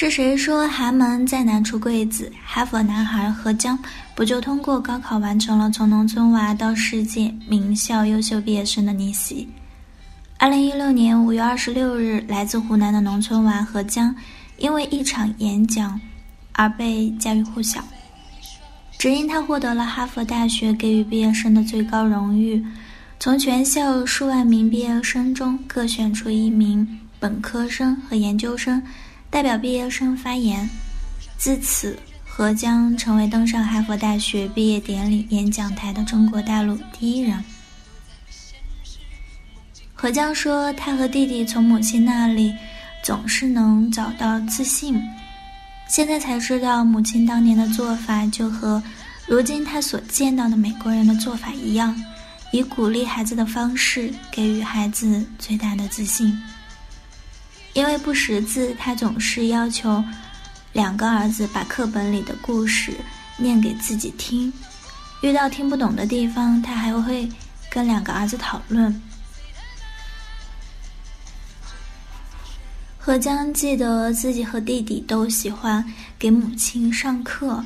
是谁说寒门再难出贵子？哈佛男孩何江不就通过高考完成了从农村娃到世界名校优秀毕业生的逆袭？二零一六年五月二十六日，来自湖南的农村娃何江，因为一场演讲而被家喻户晓。只因他获得了哈佛大学给予毕业生的最高荣誉，从全校数万名毕业生中各选出一名本科生和研究生，代表毕业生发言。自此，何江成为登上哈佛大学毕业典礼演讲台的中国大陆第一人。何江说：“他和弟弟从母亲那里总是能找到自信，现在才知道母亲当年的做法就和如今他所见到的美国人的做法一样，以鼓励孩子的方式给予孩子最大的自信。因为不识字，他总是要求两个儿子把课本里的故事念给自己听，遇到听不懂的地方，他还会跟两个儿子讨论。”何江记得自己和弟弟都喜欢给母亲上课，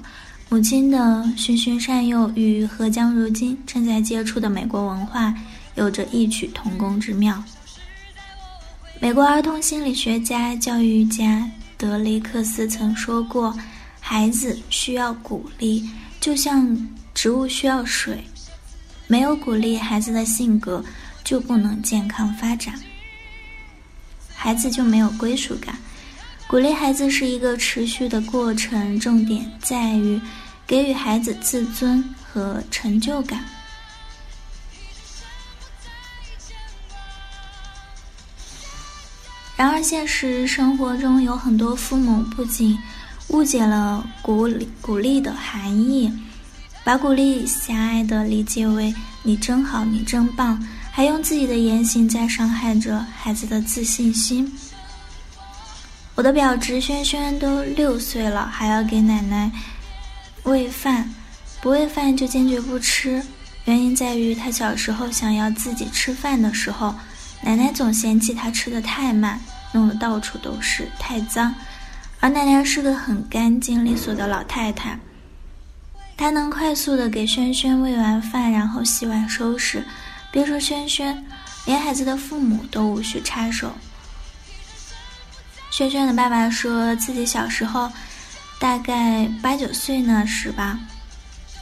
母亲的循循善诱与何江如今正在接触的美国文化有着异曲同工之妙。美国儿童心理学家、教育家德雷克斯曾说过：“孩子需要鼓励，就像植物需要水，没有鼓励，孩子的性格就不能健康发展。”孩子就没有归属感，鼓励孩子是一个持续的过程，重点在于给予孩子自尊和成就感。然而，现实生活中有很多父母不仅误解了鼓励鼓励的含义，把鼓励狭隘的理解为“你真好，你真棒”。还用自己的言行在伤害着孩子的自信心。我的表侄轩轩都六岁了，还要给奶奶喂饭，不喂饭就坚决不吃。原因在于他小时候想要自己吃饭的时候，奶奶总嫌弃他吃的太慢，弄得到处都是，太脏。而奶奶是个很干净利索的老太太，她能快速的给轩轩喂完饭，然后洗碗收拾。别说轩轩，连孩子的父母都无需插手。轩轩的爸爸说自己小时候，大概八九岁那时吧，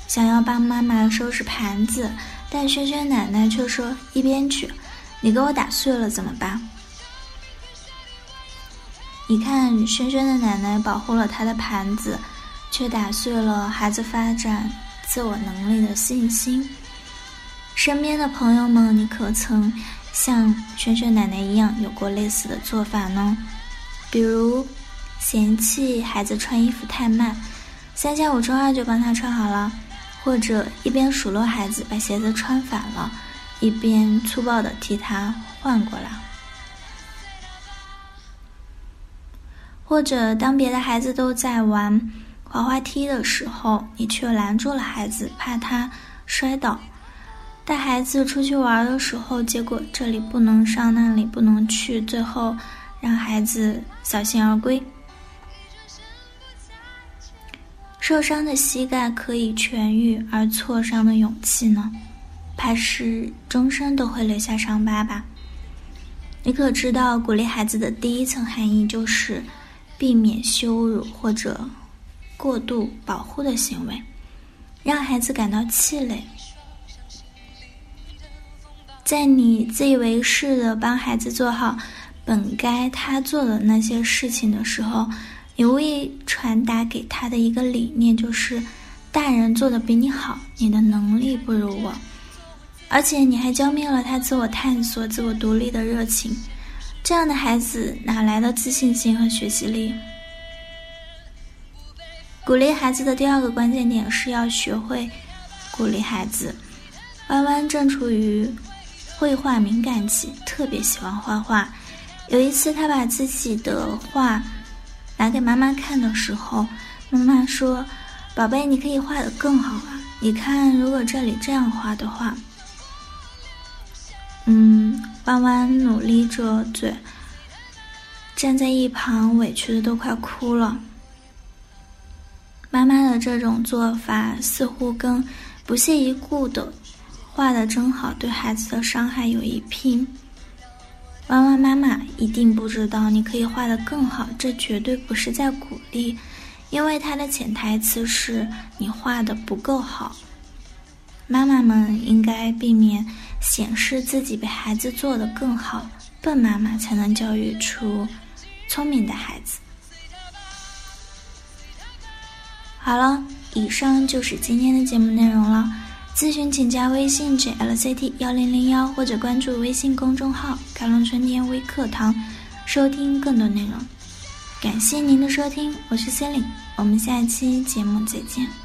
想要帮妈妈收拾盘子，但轩轩奶奶却说：“一边去，你给我打碎了怎么办？”你看，轩轩的奶奶保护了他的盘子，却打碎了孩子发展自我能力的信心。身边的朋友们，你可曾像萱萱奶奶一样有过类似的做法呢？比如嫌弃孩子穿衣服太慢，三下五除二就帮他穿好了；或者一边数落孩子把鞋子穿反了，一边粗暴的替他换过来；或者当别的孩子都在玩滑滑梯的时候，你却拦住了孩子，怕他摔倒。带孩子出去玩的时候，结果这里不能上，那里不能去，最后让孩子扫兴而归。受伤的膝盖可以痊愈，而挫伤的勇气呢？怕是终身都会留下伤疤吧？你可知道，鼓励孩子的第一层含义就是避免羞辱或者过度保护的行为，让孩子感到气馁。在你自以为是的帮孩子做好本该他做的那些事情的时候，你无意传达给他的一个理念就是：大人做的比你好，你的能力不如我。而且你还浇灭了他自我探索、自我独立的热情。这样的孩子哪来的自信心和学习力？鼓励孩子的第二个关键点是要学会鼓励孩子。弯弯正处于。绘画敏感期，特别喜欢画画。有一次，他把自己的画拿给妈妈看的时候，妈妈说：“宝贝，你可以画的更好啊！你看，如果这里这样画的话，嗯，弯弯努力着嘴，站在一旁委屈的都快哭了。妈妈的这种做法似乎跟不屑一顾的“画的真好”对孩子的伤害有一拼。弯弯妈妈一定不知道，你可以画的更好，这绝对不是在鼓励，因为它的潜台词是你画的不够好。妈妈们应该避免显示自己比孩子做得更好，笨妈妈才能教育出聪明的孩子。好了，以上就是今天的节目内容了。咨询请加微信 jlct 幺零零幺，或者关注微信公众号“开龙春天微课堂”，收听更多内容。感谢您的收听，我是 c e l i 我们下期节目再见。